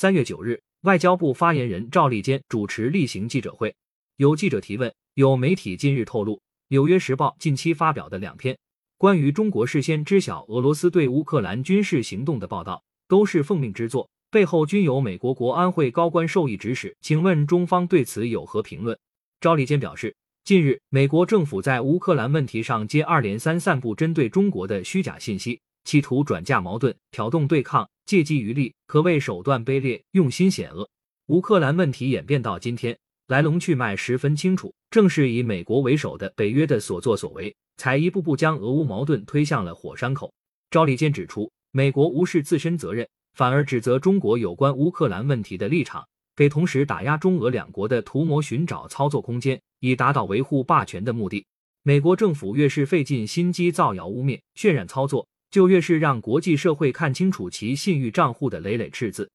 三月九日，外交部发言人赵立坚主持例行记者会，有记者提问，有媒体近日透露，《纽约时报》近期发表的两篇关于中国事先知晓俄罗斯对乌克兰军事行动的报道，都是奉命之作，背后均有美国国安会高官授意指使。请问中方对此有何评论？赵立坚表示，近日美国政府在乌克兰问题上接二连三散布针对中国的虚假信息。企图转嫁矛盾，挑动对抗，借机渔利，可谓手段卑劣，用心险恶。乌克兰问题演变到今天，来龙去脉十分清楚。正是以美国为首的北约的所作所为，才一步步将俄乌矛盾推向了火山口。赵立坚指出，美国无视自身责任，反而指责中国有关乌克兰问题的立场，给同时打压中俄两国的图谋寻找操作空间，以达到维护霸权的目的。美国政府越是费尽心机造谣污蔑、渲染操作。就越是让国际社会看清楚其信誉账户的累累赤字。